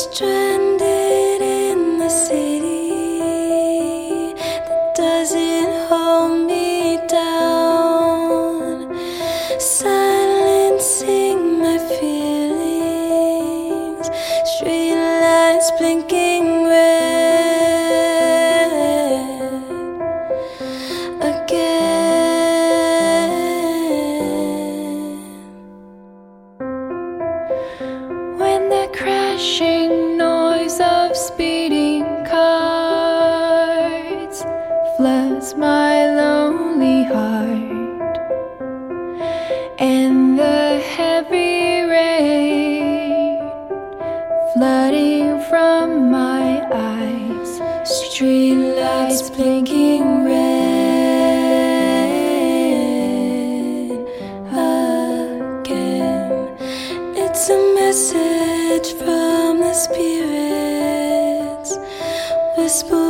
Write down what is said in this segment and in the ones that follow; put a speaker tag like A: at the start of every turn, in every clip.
A: stranded in the city that doesn't hold me down, silencing my feelings. Streetlights blinking red again.
B: When the crowd crashing noise of speeding cars floods my lonely heart, and the heavy rain flooding from my eyes,
A: street lights blinking red. message from spirits whisper.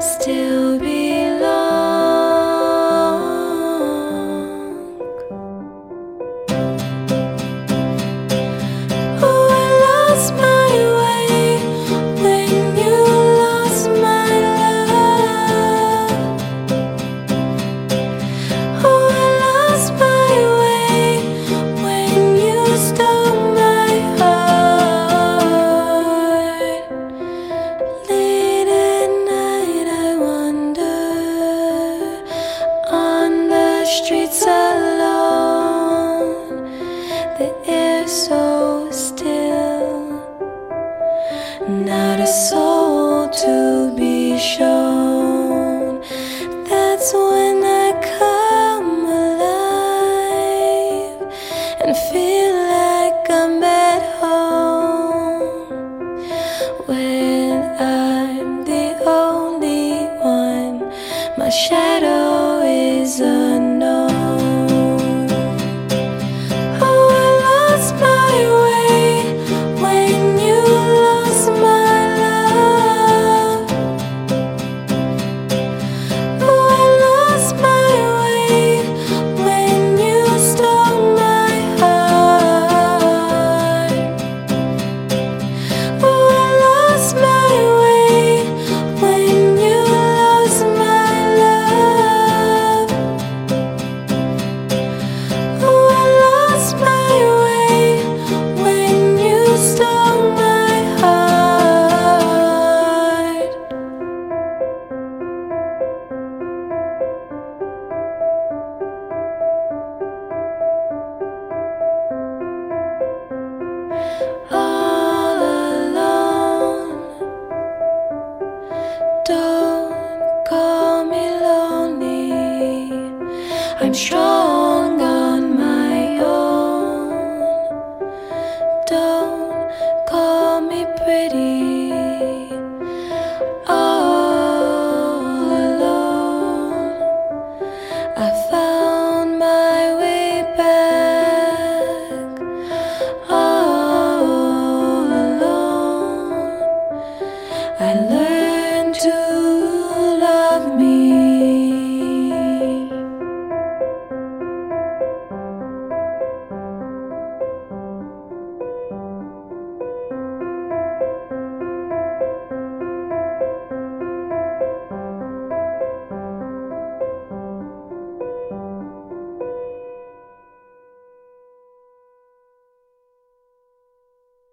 A: still so still, not a soul to be sure.